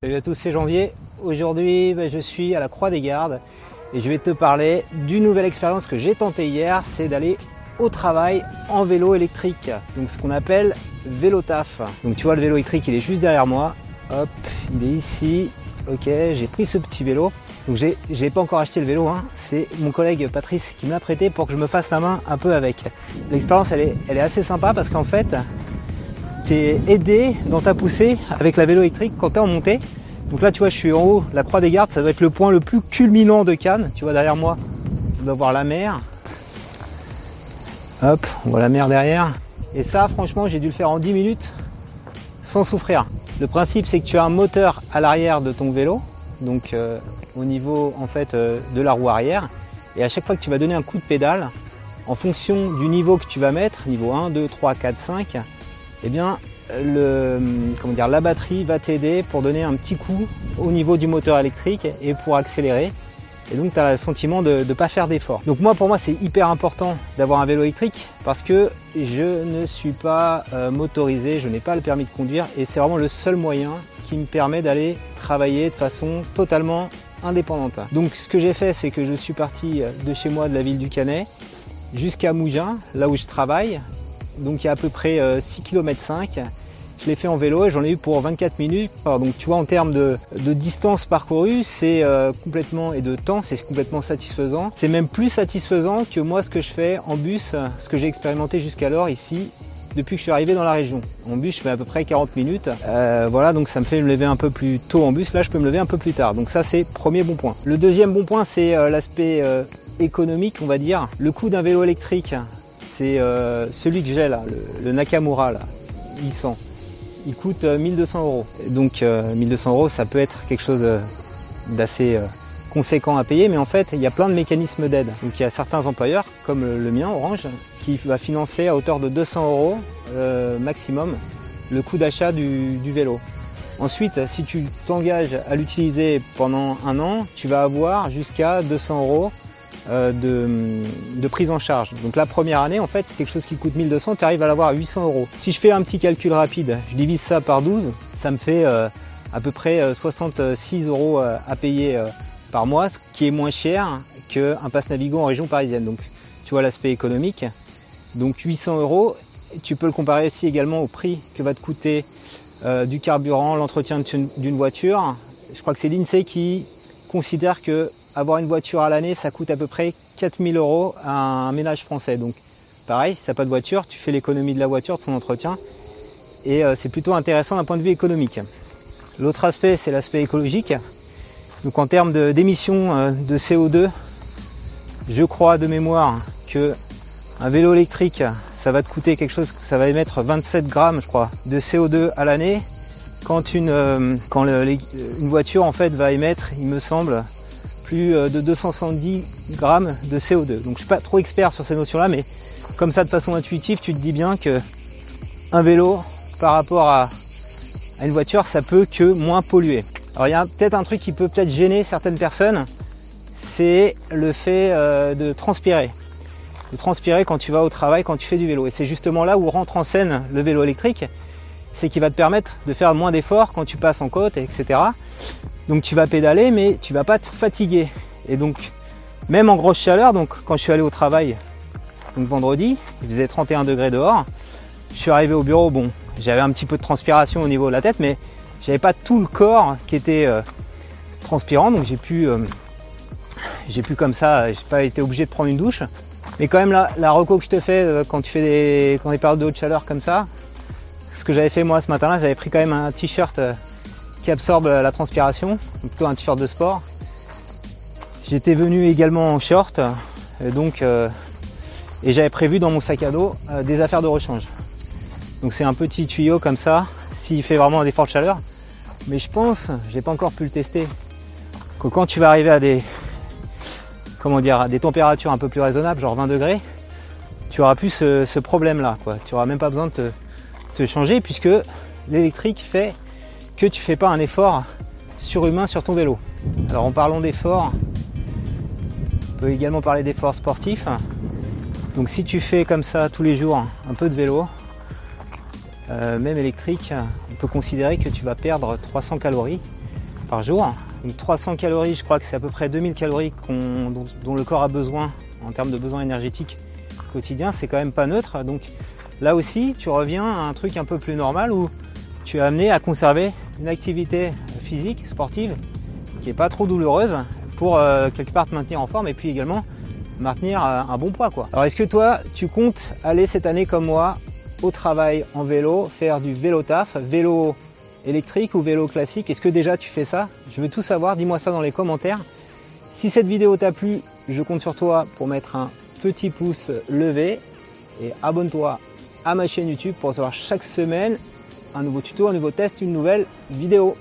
Salut à tous, c'est Janvier. Aujourd'hui, bah, je suis à la Croix des Gardes et je vais te parler d'une nouvelle expérience que j'ai tentée hier, c'est d'aller au travail en vélo électrique. Donc ce qu'on appelle vélo taf. Donc tu vois le vélo électrique, il est juste derrière moi. Hop, il est ici. Ok, j'ai pris ce petit vélo. Donc j'ai pas encore acheté le vélo, hein. c'est mon collègue Patrice qui me l'a prêté pour que je me fasse la main un peu avec. L'expérience elle est, elle est assez sympa parce qu'en fait t'es aidé dans ta poussée avec la vélo électrique quand tu es en montée. Donc là, tu vois, je suis en haut, la Croix des Gardes, ça doit être le point le plus culminant de Cannes. Tu vois, derrière moi, on doit voir la mer. Hop, on voit la mer derrière. Et ça, franchement, j'ai dû le faire en 10 minutes sans souffrir. Le principe, c'est que tu as un moteur à l'arrière de ton vélo, donc euh, au niveau en fait euh, de la roue arrière. Et à chaque fois que tu vas donner un coup de pédale, en fonction du niveau que tu vas mettre, niveau 1, 2, 3, 4, 5, eh bien, la batterie va t'aider pour donner un petit coup au niveau du moteur électrique et pour accélérer. Et donc tu as le sentiment de ne pas faire d'effort. Donc moi pour moi c'est hyper important d'avoir un vélo électrique parce que je ne suis pas euh, motorisé, je n'ai pas le permis de conduire et c'est vraiment le seul moyen qui me permet d'aller travailler de façon totalement indépendante. Donc ce que j'ai fait c'est que je suis parti de chez moi de la ville du Canet jusqu'à Mougins, là où je travaille, donc il y a à peu près 6 km 5 je l'ai fait en vélo et j'en ai eu pour 24 minutes. donc tu vois en termes de, distance parcourue, c'est euh, complètement et de temps, c'est complètement satisfaisant. C'est même plus satisfaisant que moi ce que je fais en bus, ce que j'ai expérimenté jusqu'alors ici depuis que je suis arrivé dans la région. En bus, je fais à peu près 40 minutes. Euh, voilà, donc ça me fait me lever un peu plus tôt en bus. Là, je peux me lever un peu plus tard. Donc ça, c'est premier bon point. Le deuxième bon point, c'est euh, l'aspect économique, on va dire. Le coût d'un vélo électrique, c'est euh, celui que j'ai là, le, Nakamura là, 800. Il coûte 1200 euh, euros. Donc 1200 euh, euros, ça peut être quelque chose d'assez conséquent à payer, mais en fait, il y a plein de mécanismes d'aide. Donc il y a certains employeurs, comme le mien, Orange, qui va financer à hauteur de 200 euros maximum le coût d'achat du, du, vélo. Ensuite, si tu t'engages à l'utiliser pendant un an, tu vas avoir jusqu'à 200 euros euh, de, prise en charge. Donc la première année, en fait, quelque chose qui coûte 1200, tu arrives à l'avoir à 800 euros. Si je fais un petit calcul rapide, je divise ça par 12, ça me fait euh, à peu près 66 euh, euros à payer par mois, ce qui est moins cher qu'un passe Navigo en région parisienne. Donc tu vois l'aspect économique. Donc 800 euros, tu peux le comparer aussi également au prix que va te coûter du carburant, l'entretien d'une voiture. Je crois que c'est l'INSEE qui considère que avoir une voiture à l'année, ça coûte à peu près 4000 euros à un ménage français. Donc pareil, si tu n'as pas de voiture, tu fais l'économie de la voiture, de son entretien. Et euh, c'est plutôt intéressant d'un point de vue économique. L'autre aspect, c'est l'aspect écologique. Donc en termes d'émissions euh, de, CO2, je crois de mémoire que un vélo électrique, ça va te coûter quelque chose, ça va émettre 27 grammes, je crois, de CO2 à l'année. Quand une, euh, quand une voiture en fait va émettre, il me semble, plus euh, de 270 grammes de CO2. Donc je suis pas trop expert sur ces notions-là, mais comme ça de façon intuitive, tu te dis bien que un vélo par rapport à, une voiture, ça peut que moins polluer. Alors il y a peut-être un truc qui peut peut-être gêner certaines personnes, c'est le fait euh, de transpirer. De transpirer quand tu vas au travail, quand tu fais du vélo. Et c'est justement là où rentre en scène le vélo électrique, c'est qu'il va te permettre de faire moins d'efforts quand tu passes en côte, etc. Donc tu vas pédaler, mais tu vas pas te fatiguer. Et donc, même en grosse chaleur, donc quand je suis allé au travail, donc vendredi, il faisait 31 degrés dehors. Je suis arrivé au bureau, bon, j'avais un petit peu de transpiration au niveau de la tête, mais j'avais pas tout le corps qui était euh, transpirant, donc j'ai pu, euh, j'ai pu comme ça, j'ai pas été obligé de prendre une douche. Mais quand même la, la reco que je te fais euh, quand tu fais des, quand des périodes de haute chaleur comme ça, ce que j'avais fait moi ce matin-là, j'avais pris quand même un t-shirt absorbe la transpiration, plutôt un t-shirt de sport. J'étais venu également en short, et donc euh, et j'avais prévu dans mon sac à dos euh, des affaires de rechange. Donc c'est un petit tuyau comme ça, s'il fait vraiment des fortes chaleurs. Mais je pense, j'ai pas encore pu le tester, que quand tu vas arriver à des comment dire à des températures un peu plus raisonnables, genre 20 degrés, tu auras plus ce, problème là. Quoi. Tu auras même pas besoin de te changer puisque l'électrique fait que tu fais pas un effort surhumain sur ton vélo. Alors en parlant d'effort, on peut également parler d'efforts sportifs. Donc si tu fais comme ça tous les jours un peu de vélo, euh, même électrique, on peut considérer que tu vas perdre 300 calories. par jour. Donc 300 calories, je crois que c'est à peu près 2000 calories dont, dont, le corps a besoin en termes de besoins énergétiques quotidiens. C'est quand même pas neutre. Donc là aussi, tu reviens à un truc un peu plus normal où tu es amené à conserver une activité physique, sportive, qui n'est pas trop douloureuse pour euh, quelque part te maintenir en forme et puis également maintenir euh, un bon poids. Quoi. Alors est-ce que toi, tu comptes aller cette année comme moi au travail en vélo, faire du vélo taf, vélo électrique ou vélo classique? Est-ce que déjà tu fais ça? Je veux tout savoir, dis-moi ça dans les commentaires. Si cette vidéo t'a plu, je compte sur toi pour mettre un petit pouce levé et abonne-toi à ma chaîne YouTube pour recevoir chaque semaine un nouveau tuto, un nouveau test, une nouvelle vidéo.